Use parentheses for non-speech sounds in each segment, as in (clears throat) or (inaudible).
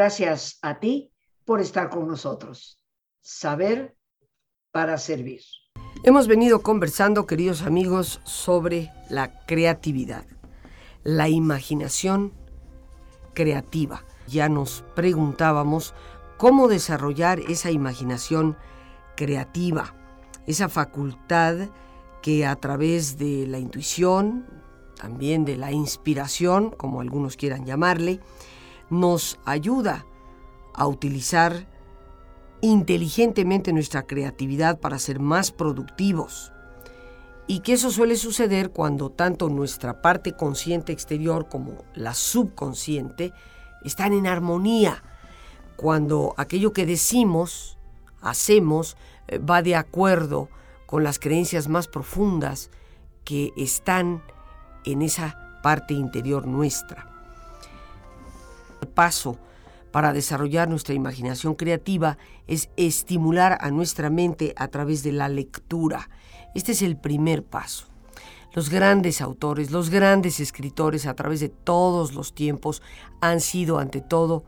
Gracias a ti por estar con nosotros. Saber para servir. Hemos venido conversando, queridos amigos, sobre la creatividad, la imaginación creativa. Ya nos preguntábamos cómo desarrollar esa imaginación creativa, esa facultad que a través de la intuición, también de la inspiración, como algunos quieran llamarle, nos ayuda a utilizar inteligentemente nuestra creatividad para ser más productivos. Y que eso suele suceder cuando tanto nuestra parte consciente exterior como la subconsciente están en armonía, cuando aquello que decimos, hacemos, eh, va de acuerdo con las creencias más profundas que están en esa parte interior nuestra. Paso para desarrollar nuestra imaginación creativa es estimular a nuestra mente a través de la lectura. Este es el primer paso. Los grandes autores, los grandes escritores a través de todos los tiempos han sido ante todo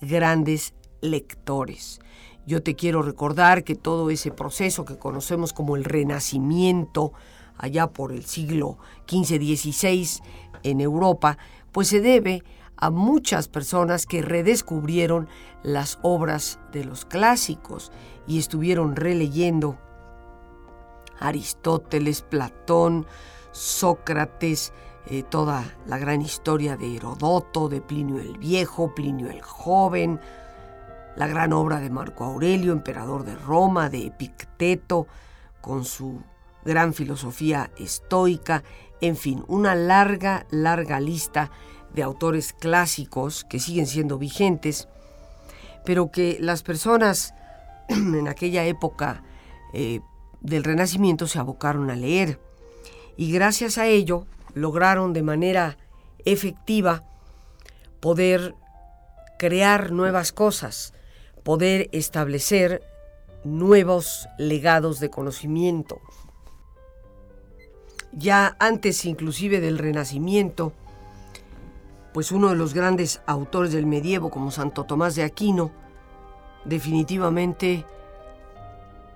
grandes lectores. Yo te quiero recordar que todo ese proceso que conocemos como el Renacimiento, allá por el siglo XV-XVI en Europa, pues se debe a muchas personas que redescubrieron las obras de los clásicos y estuvieron releyendo Aristóteles, Platón, Sócrates, eh, toda la gran historia de Herodoto, de Plinio el Viejo, Plinio el Joven, la gran obra de Marco Aurelio, emperador de Roma, de Epicteto, con su gran filosofía estoica, en fin, una larga, larga lista de autores clásicos que siguen siendo vigentes, pero que las personas (clears throat) en aquella época eh, del Renacimiento se abocaron a leer y gracias a ello lograron de manera efectiva poder crear nuevas cosas, poder establecer nuevos legados de conocimiento. Ya antes inclusive del Renacimiento, pues uno de los grandes autores del medievo como Santo Tomás de Aquino, definitivamente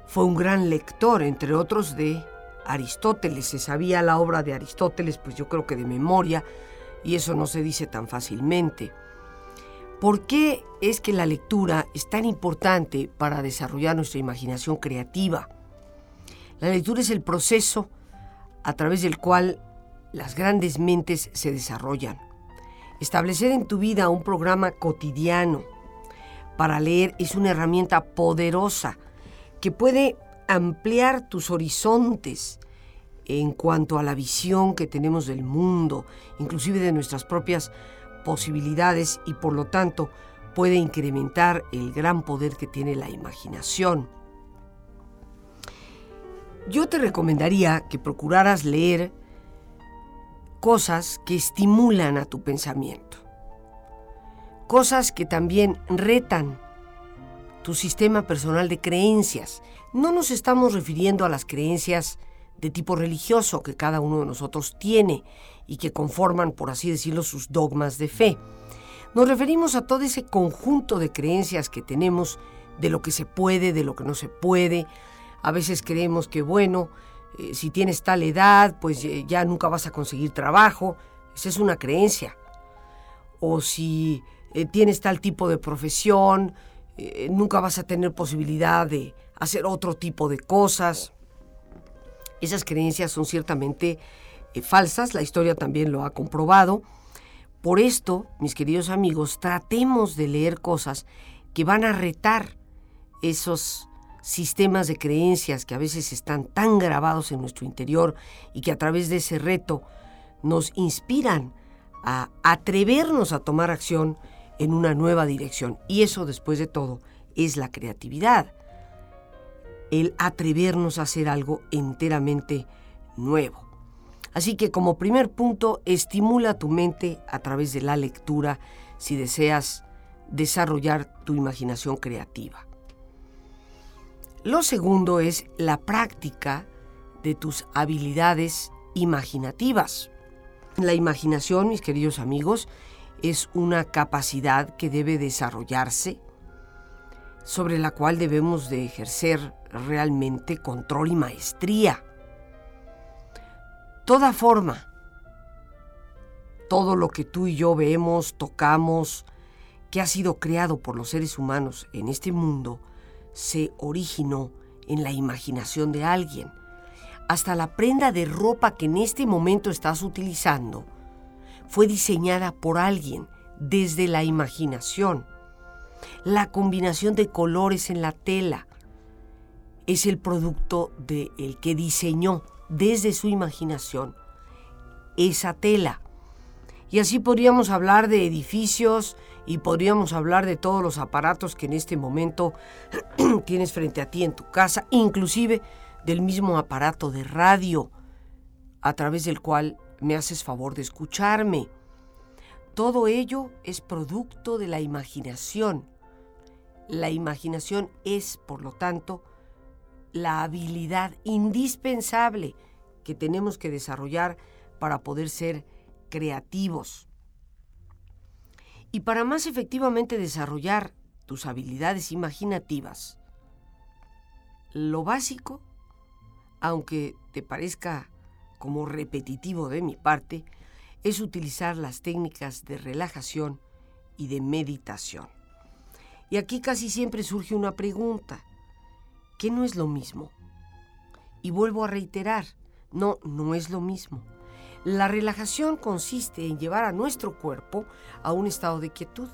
fue un gran lector, entre otros, de Aristóteles. Se sabía la obra de Aristóteles, pues yo creo que de memoria, y eso no se dice tan fácilmente. ¿Por qué es que la lectura es tan importante para desarrollar nuestra imaginación creativa? La lectura es el proceso a través del cual las grandes mentes se desarrollan. Establecer en tu vida un programa cotidiano para leer es una herramienta poderosa que puede ampliar tus horizontes en cuanto a la visión que tenemos del mundo, inclusive de nuestras propias posibilidades y por lo tanto puede incrementar el gran poder que tiene la imaginación. Yo te recomendaría que procuraras leer cosas que estimulan a tu pensamiento, cosas que también retan tu sistema personal de creencias. No nos estamos refiriendo a las creencias de tipo religioso que cada uno de nosotros tiene y que conforman, por así decirlo, sus dogmas de fe. Nos referimos a todo ese conjunto de creencias que tenemos de lo que se puede, de lo que no se puede. A veces creemos que, bueno, eh, si tienes tal edad, pues eh, ya nunca vas a conseguir trabajo. Esa es una creencia. O si eh, tienes tal tipo de profesión, nunca vas a tener posibilidad de hacer otro tipo de cosas. Esas creencias son ciertamente falsas, la historia también lo ha comprobado. Por esto, mis queridos amigos, tratemos de leer cosas que van a retar esos sistemas de creencias que a veces están tan grabados en nuestro interior y que a través de ese reto nos inspiran a atrevernos a tomar acción en una nueva dirección. Y eso, después de todo, es la creatividad. El atrevernos a hacer algo enteramente nuevo. Así que como primer punto, estimula tu mente a través de la lectura si deseas desarrollar tu imaginación creativa. Lo segundo es la práctica de tus habilidades imaginativas. La imaginación, mis queridos amigos, es una capacidad que debe desarrollarse, sobre la cual debemos de ejercer realmente control y maestría. Toda forma, todo lo que tú y yo vemos, tocamos, que ha sido creado por los seres humanos en este mundo, se originó en la imaginación de alguien. Hasta la prenda de ropa que en este momento estás utilizando fue diseñada por alguien desde la imaginación. La combinación de colores en la tela es el producto de el que diseñó desde su imaginación esa tela. Y así podríamos hablar de edificios y podríamos hablar de todos los aparatos que en este momento (clears throat) tienes frente a ti en tu casa, inclusive del mismo aparato de radio a través del cual me haces favor de escucharme. Todo ello es producto de la imaginación. La imaginación es, por lo tanto, la habilidad indispensable que tenemos que desarrollar para poder ser creativos. Y para más efectivamente desarrollar tus habilidades imaginativas, lo básico, aunque te parezca como repetitivo de mi parte, es utilizar las técnicas de relajación y de meditación. Y aquí casi siempre surge una pregunta, ¿qué no es lo mismo? Y vuelvo a reiterar, no, no es lo mismo. La relajación consiste en llevar a nuestro cuerpo a un estado de quietud,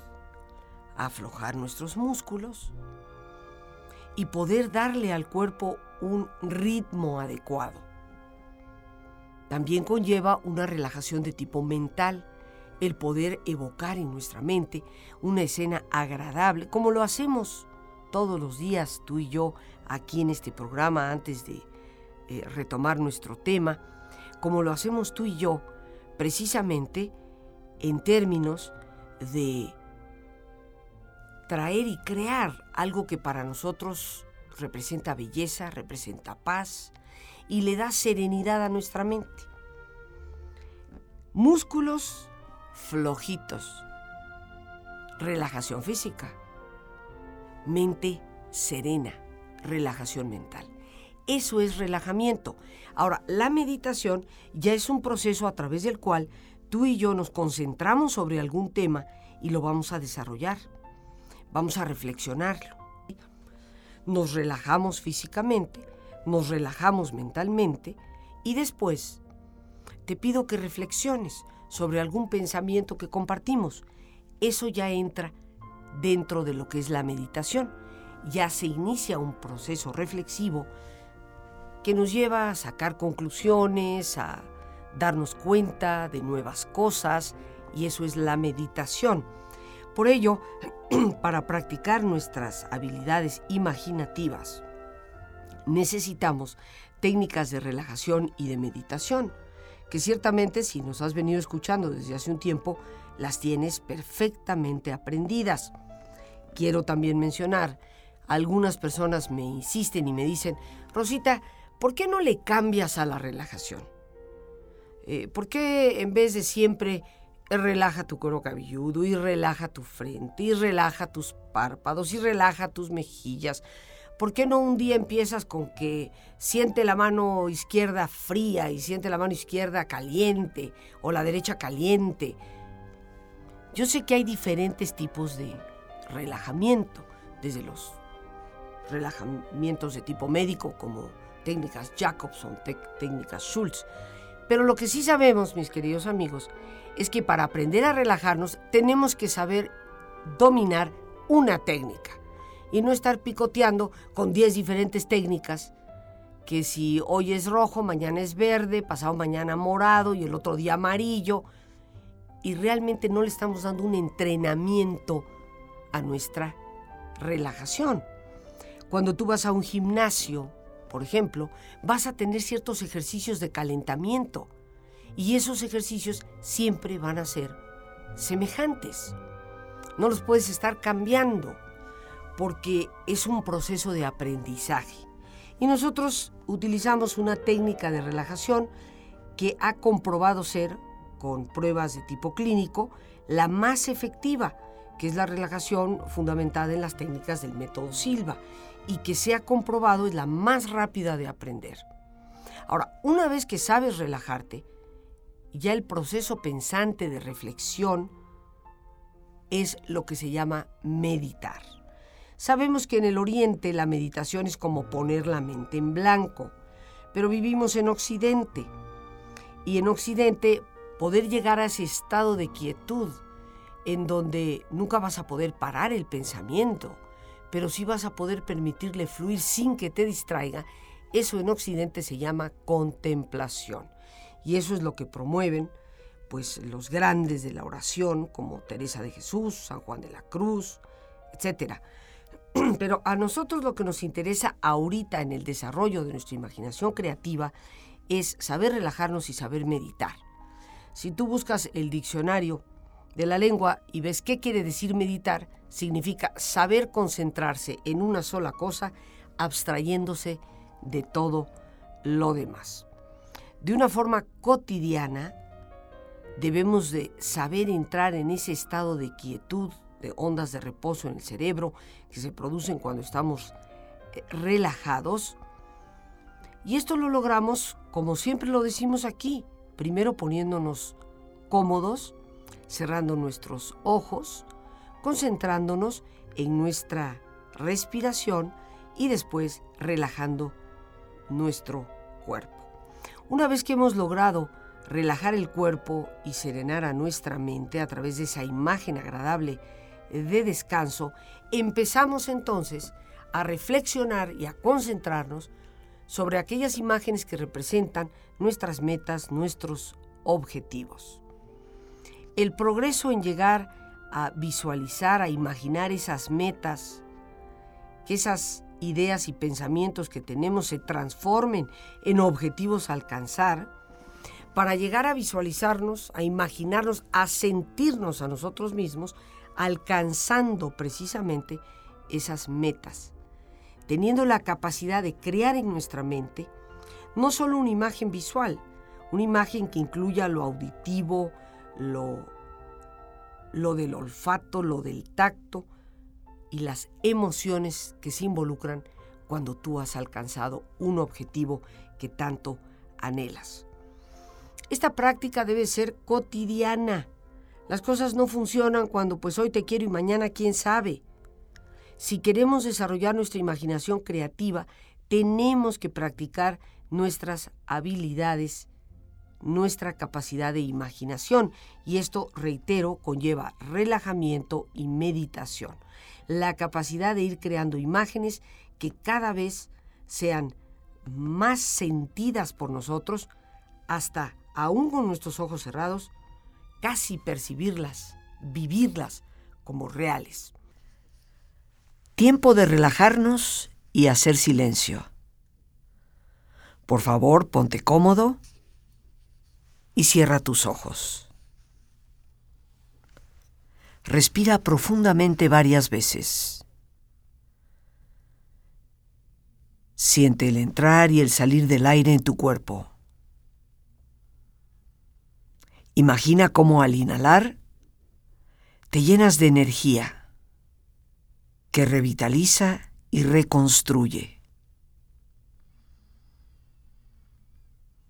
aflojar nuestros músculos y poder darle al cuerpo un ritmo adecuado. También conlleva una relajación de tipo mental, el poder evocar en nuestra mente una escena agradable, como lo hacemos todos los días tú y yo aquí en este programa antes de eh, retomar nuestro tema, como lo hacemos tú y yo precisamente en términos de traer y crear algo que para nosotros representa belleza, representa paz, y le da serenidad a nuestra mente. Músculos flojitos. Relajación física. Mente serena. Relajación mental. Eso es relajamiento. Ahora, la meditación ya es un proceso a través del cual tú y yo nos concentramos sobre algún tema y lo vamos a desarrollar. Vamos a reflexionarlo. Nos relajamos físicamente nos relajamos mentalmente y después te pido que reflexiones sobre algún pensamiento que compartimos. Eso ya entra dentro de lo que es la meditación. Ya se inicia un proceso reflexivo que nos lleva a sacar conclusiones, a darnos cuenta de nuevas cosas, y eso es la meditación. Por ello, (clears throat) para practicar nuestras habilidades imaginativas, necesitamos técnicas de relajación y de meditación, que ciertamente si nos has venido escuchando desde hace un tiempo, las tienes perfectamente aprendidas. Quiero también mencionar, algunas personas me insisten y me dicen, Rosita, ¿por qué no le cambias a la relajación? Eh, ¿Por qué en vez de siempre relaja tu cuero cabelludo y relaja tu frente y relaja tus párpados y relaja tus mejillas? ¿Por qué no un día empiezas con que siente la mano izquierda fría y siente la mano izquierda caliente o la derecha caliente? Yo sé que hay diferentes tipos de relajamiento, desde los relajamientos de tipo médico como técnicas Jacobson, técnicas Schultz, pero lo que sí sabemos, mis queridos amigos, es que para aprender a relajarnos tenemos que saber dominar una técnica y no estar picoteando con 10 diferentes técnicas que si hoy es rojo, mañana es verde, pasado mañana morado y el otro día amarillo. Y realmente no le estamos dando un entrenamiento a nuestra relajación. Cuando tú vas a un gimnasio, por ejemplo, vas a tener ciertos ejercicios de calentamiento y esos ejercicios siempre van a ser semejantes. No los puedes estar cambiando porque es un proceso de aprendizaje. Y nosotros utilizamos una técnica de relajación que ha comprobado ser con pruebas de tipo clínico la más efectiva, que es la relajación fundamentada en las técnicas del método Silva y que se ha comprobado es la más rápida de aprender. Ahora, una vez que sabes relajarte, ya el proceso pensante de reflexión es lo que se llama meditar. Sabemos que en el Oriente la meditación es como poner la mente en blanco, pero vivimos en Occidente. Y en Occidente poder llegar a ese estado de quietud en donde nunca vas a poder parar el pensamiento, pero sí vas a poder permitirle fluir sin que te distraiga, eso en Occidente se llama contemplación. Y eso es lo que promueven pues los grandes de la oración como Teresa de Jesús, San Juan de la Cruz, etcétera. (clears throat) Pero a nosotros lo que nos interesa ahorita en el desarrollo de nuestra imaginación creativa es saber relajarnos y saber meditar. Si tú buscas el diccionario de la lengua y ves qué quiere decir meditar, significa saber concentrarse en una sola cosa, abstrayéndose de todo lo demás. De una forma cotidiana, debemos de saber entrar en ese estado de quietud, de ondas de reposo en el cerebro que se producen cuando estamos eh, relajados. Y esto lo logramos, como siempre lo decimos aquí, primero poniéndonos cómodos, cerrando nuestros ojos, concentrándonos en nuestra respiración y después relajando nuestro cuerpo. Una vez que hemos logrado relajar el cuerpo y serenar a nuestra mente a través de esa imagen agradable de descanso, empezamos entonces a reflexionar y a concentrarnos sobre aquellas imágenes que representan nuestras metas, nuestros objetivos. El progreso en llegar a visualizar, a imaginar esas metas, que esas ideas y pensamientos que tenemos se transformen en objetivos a alcanzar, para llegar a visualizarnos, a imaginarnos, a sentirnos a nosotros mismos, alcanzando precisamente esas metas, teniendo la capacidad de crear en nuestra mente no solo una imagen visual, una imagen que incluya lo auditivo, lo, lo del olfato, lo del tacto y las emociones que se involucran cuando tú has alcanzado un objetivo que tanto anhelas. Esta práctica debe ser cotidiana las cosas no funcionan cuando pues hoy te quiero y mañana quién sabe. Si queremos desarrollar nuestra imaginación creativa, tenemos que practicar nuestras habilidades, nuestra capacidad de imaginación. Y esto, reitero, conlleva relajamiento y meditación. La capacidad de ir creando imágenes que cada vez sean más sentidas por nosotros, hasta, aún con nuestros ojos cerrados, casi percibirlas, vivirlas como reales. Tiempo de relajarnos y hacer silencio. Por favor, ponte cómodo y cierra tus ojos. Respira profundamente varias veces. Siente el entrar y el salir del aire en tu cuerpo. Imagina cómo al inhalar te llenas de energía que revitaliza y reconstruye.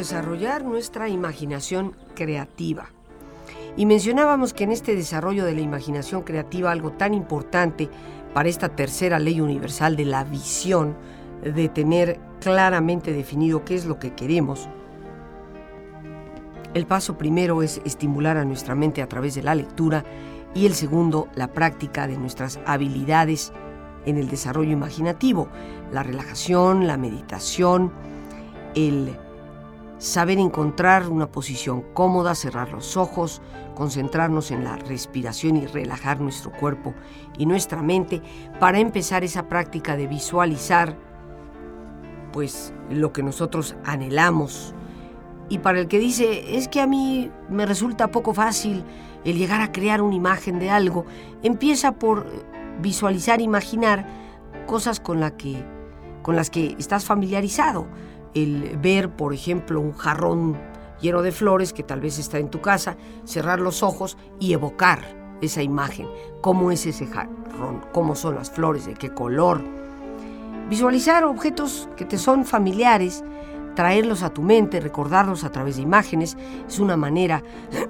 Desarrollar nuestra imaginación creativa. Y mencionábamos que en este desarrollo de la imaginación creativa algo tan importante para esta tercera ley universal de la visión, de tener claramente definido qué es lo que queremos, el paso primero es estimular a nuestra mente a través de la lectura y el segundo, la práctica de nuestras habilidades en el desarrollo imaginativo, la relajación, la meditación, el saber encontrar una posición cómoda, cerrar los ojos, concentrarnos en la respiración y relajar nuestro cuerpo y nuestra mente para empezar esa práctica de visualizar pues lo que nosotros anhelamos. Y para el que dice, es que a mí me resulta poco fácil el llegar a crear una imagen de algo, empieza por visualizar, imaginar cosas con, la que, con las que estás familiarizado el ver, por ejemplo, un jarrón lleno de flores que tal vez está en tu casa, cerrar los ojos y evocar esa imagen. ¿Cómo es ese jarrón? ¿Cómo son las flores? ¿De qué color? Visualizar objetos que te son familiares, traerlos a tu mente, recordarlos a través de imágenes, es una manera,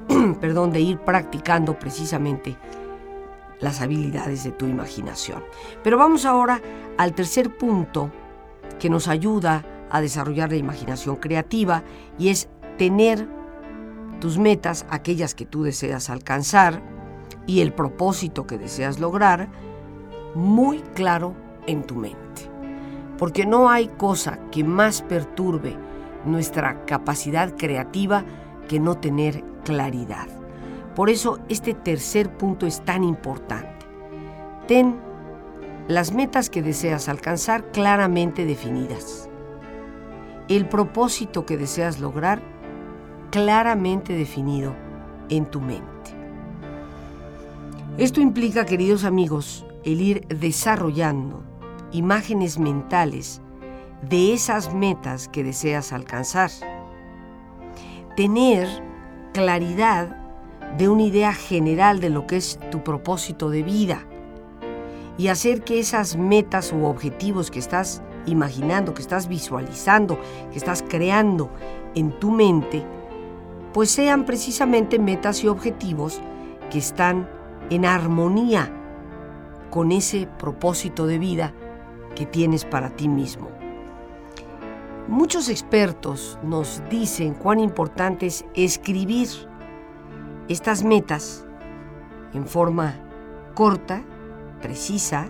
(clears throat) perdón, de ir practicando precisamente las habilidades de tu imaginación. Pero vamos ahora al tercer punto que nos ayuda a desarrollar la imaginación creativa y es tener tus metas, aquellas que tú deseas alcanzar y el propósito que deseas lograr, muy claro en tu mente. Porque no hay cosa que más perturbe nuestra capacidad creativa que no tener claridad. Por eso este tercer punto es tan importante. Ten las metas que deseas alcanzar claramente definidas el propósito que deseas lograr claramente definido en tu mente. Esto implica, queridos amigos, el ir desarrollando imágenes mentales de esas metas que deseas alcanzar. Tener claridad de una idea general de lo que es tu propósito de vida y hacer que esas metas u objetivos que estás imaginando, que estás visualizando, que estás creando en tu mente, pues sean precisamente metas y objetivos que están en armonía con ese propósito de vida que tienes para ti mismo. Muchos expertos nos dicen cuán importante es escribir estas metas en forma corta, precisa,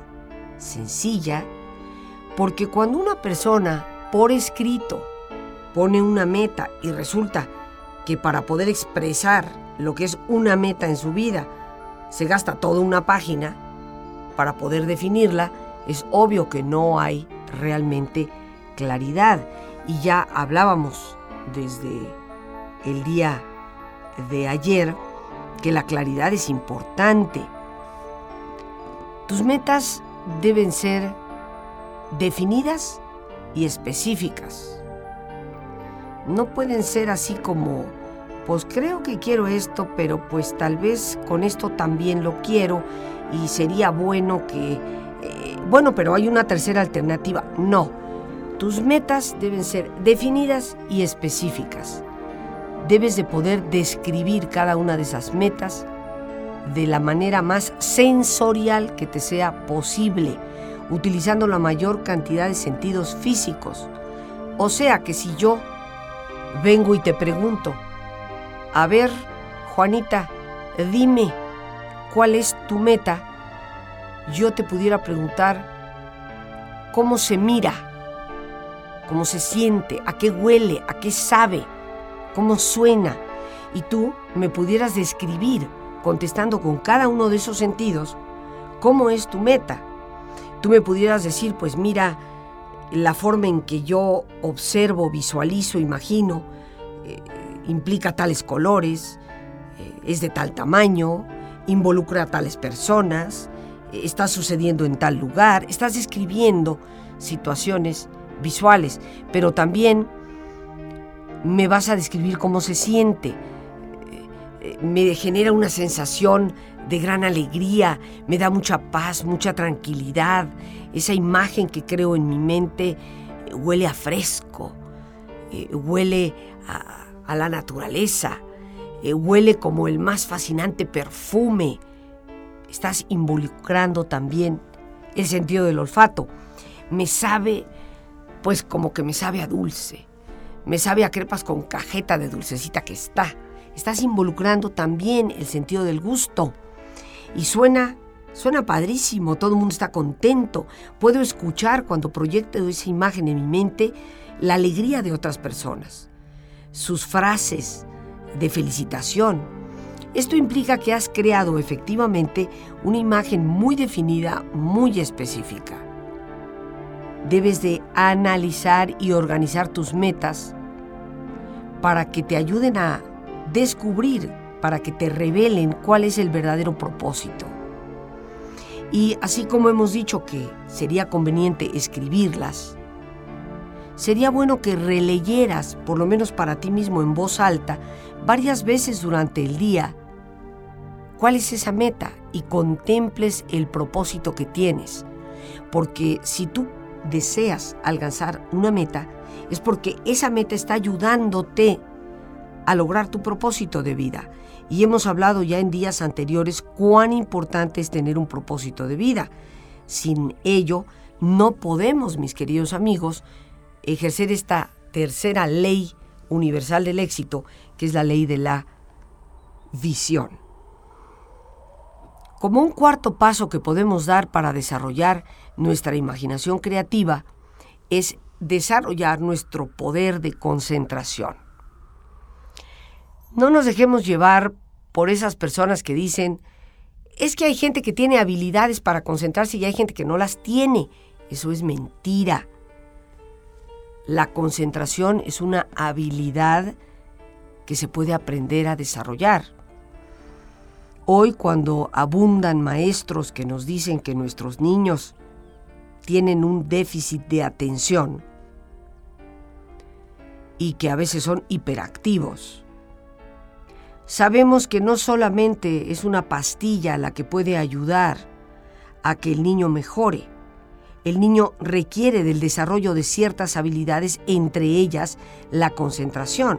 sencilla porque cuando una persona por escrito pone una meta y resulta que para poder expresar lo que es una meta en su vida se gasta toda una página para poder definirla, es obvio que no hay realmente claridad. Y ya hablábamos desde el día de ayer que la claridad es importante. Tus metas deben ser definidas y específicas. No pueden ser así como, pues creo que quiero esto, pero pues tal vez con esto también lo quiero y sería bueno que... Eh, bueno, pero hay una tercera alternativa. No, tus metas deben ser definidas y específicas. Debes de poder describir cada una de esas metas de la manera más sensorial que te sea posible utilizando la mayor cantidad de sentidos físicos. O sea que si yo vengo y te pregunto, a ver, Juanita, dime cuál es tu meta, yo te pudiera preguntar cómo se mira, cómo se siente, a qué huele, a qué sabe, cómo suena, y tú me pudieras describir, contestando con cada uno de esos sentidos, cómo es tu meta tú me pudieras decir, pues mira, la forma en que yo observo, visualizo, imagino, eh, implica tales colores, eh, es de tal tamaño, involucra a tales personas, eh, está sucediendo en tal lugar, estás describiendo situaciones visuales, pero también me vas a describir cómo se siente. Me genera una sensación de gran alegría, me da mucha paz, mucha tranquilidad. Esa imagen que creo en mi mente eh, huele a fresco, eh, huele a, la naturaleza, eh, huele como el más fascinante perfume. Estás involucrando también el sentido del olfato. Me sabe, pues como que me sabe a dulce. Me sabe a crepas con cajeta de dulcecita que está. Estás involucrando también el sentido del gusto. Y suena, suena padrísimo, todo el mundo está contento. Puedo escuchar cuando proyecto esa imagen en mi mente la alegría de otras personas, sus frases de felicitación. Esto implica que has creado efectivamente una imagen muy definida, muy específica. Debes de analizar y organizar tus metas para que te ayuden a descubrir para que te revelen cuál es el verdadero propósito. Y así como hemos dicho que sería conveniente escribirlas, sería bueno que releyeras, por lo menos para ti mismo en voz alta, varias veces durante el día, cuál es esa meta y contemples el propósito que tienes. Porque si tú deseas alcanzar una meta, es porque esa meta está ayudándote a lograr tu propósito de vida. Y hemos hablado ya en días anteriores cuán importante es tener un propósito de vida. Sin ello, no podemos, mis queridos amigos, ejercer esta tercera ley universal del éxito, que es la ley de la visión. Como un cuarto paso que podemos dar para desarrollar nuestra imaginación creativa es desarrollar nuestro poder de concentración. No nos dejemos llevar por esas personas que dicen, es que hay gente que tiene habilidades para concentrarse y hay gente que no las tiene. Eso es mentira. La concentración es una habilidad que se puede aprender a desarrollar. Hoy cuando abundan maestros que nos dicen que nuestros niños tienen un déficit de atención y que a veces son hiperactivos, Sabemos que no solamente es una pastilla la que puede ayudar a que el niño mejore. El niño requiere del desarrollo de ciertas habilidades, entre ellas la concentración.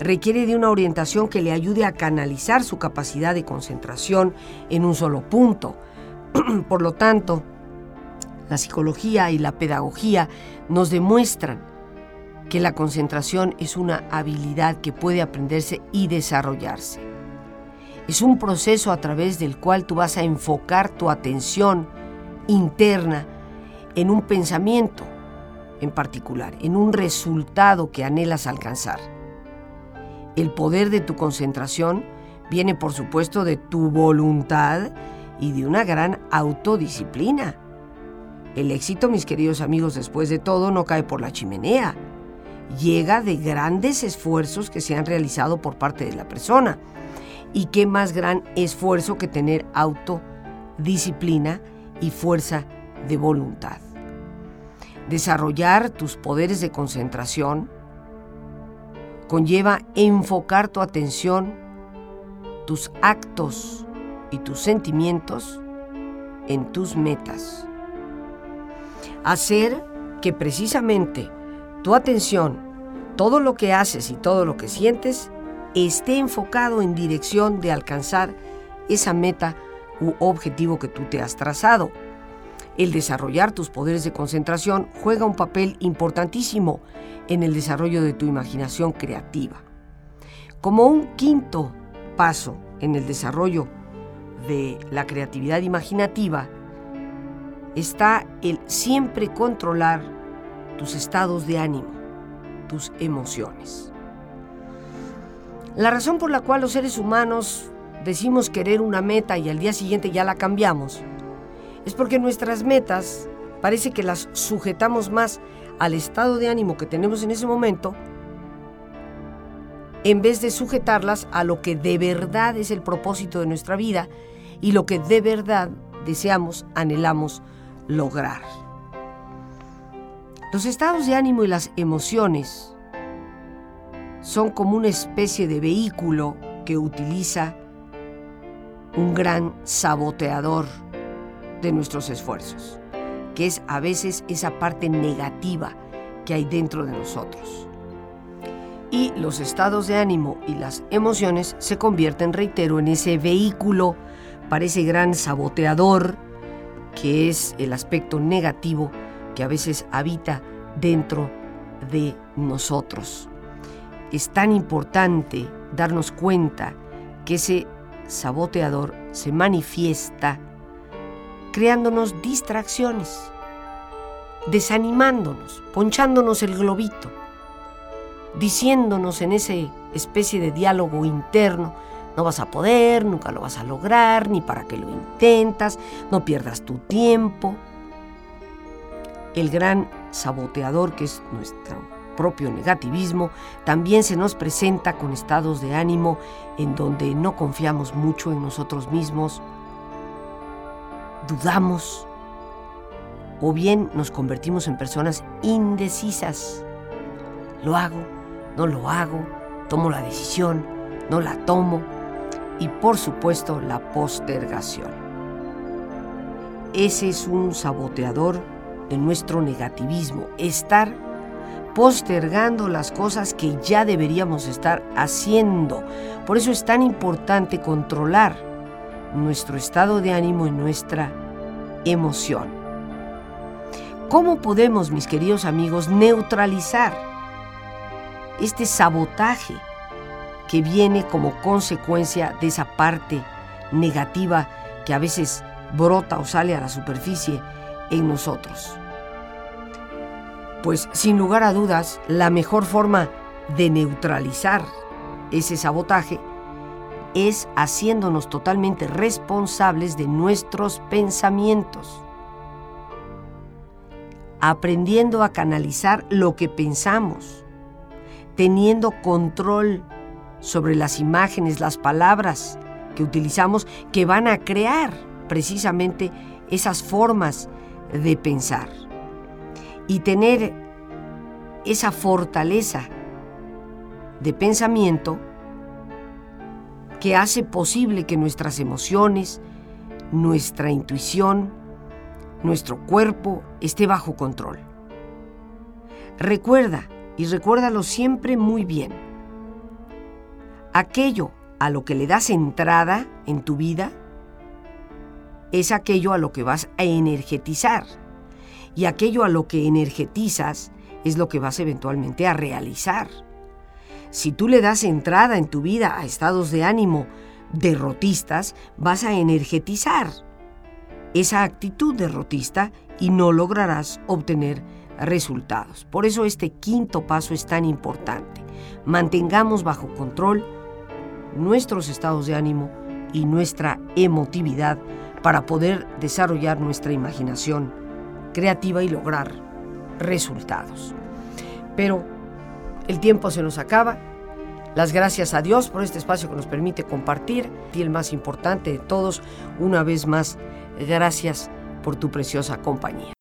Requiere de una orientación que le ayude a canalizar su capacidad de concentración en un solo punto. (clears throat) Por lo tanto, la psicología y la pedagogía nos demuestran que la concentración es una habilidad que puede aprenderse y desarrollarse. Es un proceso a través del cual tú vas a enfocar tu atención interna en un pensamiento en particular, en un resultado que anhelas alcanzar. El poder de tu concentración viene por supuesto de tu voluntad y de una gran autodisciplina. El éxito, mis queridos amigos, después de todo, no cae por la chimenea llega de grandes esfuerzos que se han realizado por parte de la persona. Y qué más gran esfuerzo que tener autodisciplina y fuerza de voluntad. Desarrollar tus poderes de concentración conlleva enfocar tu atención, tus actos y tus sentimientos en tus metas. Hacer que precisamente tu atención, todo lo que haces y todo lo que sientes, esté enfocado en dirección de alcanzar esa meta u objetivo que tú te has trazado. El desarrollar tus poderes de concentración juega un papel importantísimo en el desarrollo de tu imaginación creativa. Como un quinto paso en el desarrollo de la creatividad imaginativa, está el siempre controlar tus estados de ánimo, tus emociones. La razón por la cual los seres humanos decimos querer una meta y al día siguiente ya la cambiamos es porque nuestras metas parece que las sujetamos más al estado de ánimo que tenemos en ese momento en vez de sujetarlas a lo que de verdad es el propósito de nuestra vida y lo que de verdad deseamos, anhelamos lograr. Los estados de ánimo y las emociones son como una especie de vehículo que utiliza un gran saboteador de nuestros esfuerzos, que es a veces esa parte negativa que hay dentro de nosotros. Y los estados de ánimo y las emociones se convierten, reitero, en ese vehículo para ese gran saboteador que es el aspecto negativo que a veces habita dentro de nosotros. Es tan importante darnos cuenta que ese saboteador se manifiesta creándonos distracciones, desanimándonos, ponchándonos el globito, diciéndonos en ese especie de diálogo interno, no vas a poder, nunca lo vas a lograr, ni para qué lo intentas, no pierdas tu tiempo. El gran saboteador que es nuestro propio negativismo también se nos presenta con estados de ánimo en donde no confiamos mucho en nosotros mismos, dudamos o bien nos convertimos en personas indecisas. Lo hago, no lo hago, tomo la decisión, no la tomo y por supuesto la postergación. Ese es un saboteador de nuestro negativismo, estar postergando las cosas que ya deberíamos estar haciendo. Por eso es tan importante controlar nuestro estado de ánimo y nuestra emoción. ¿Cómo podemos, mis queridos amigos, neutralizar este sabotaje que viene como consecuencia de esa parte negativa que a veces brota o sale a la superficie en nosotros. Pues sin lugar a dudas, la mejor forma de neutralizar ese sabotaje es haciéndonos totalmente responsables de nuestros pensamientos, aprendiendo a canalizar lo que pensamos, teniendo control sobre las imágenes, las palabras que utilizamos que van a crear precisamente esas formas de pensar. Y tener esa fortaleza de pensamiento que hace posible que nuestras emociones, nuestra intuición, nuestro cuerpo esté bajo control. Recuerda, y recuérdalo siempre muy bien, aquello a lo que le das entrada en tu vida es aquello a lo que vas a energetizar. Y aquello a lo que energetizas es lo que vas eventualmente a realizar. Si tú le das entrada en tu vida a estados de ánimo derrotistas, vas a energetizar esa actitud derrotista y no lograrás obtener resultados. Por eso este quinto paso es tan importante. Mantengamos bajo control nuestros estados de ánimo y nuestra emotividad para poder desarrollar nuestra imaginación creativa y lograr resultados. Pero el tiempo se nos acaba. Las gracias a Dios por este espacio que nos permite compartir. Y el más importante de todos, una vez más, gracias por tu preciosa compañía.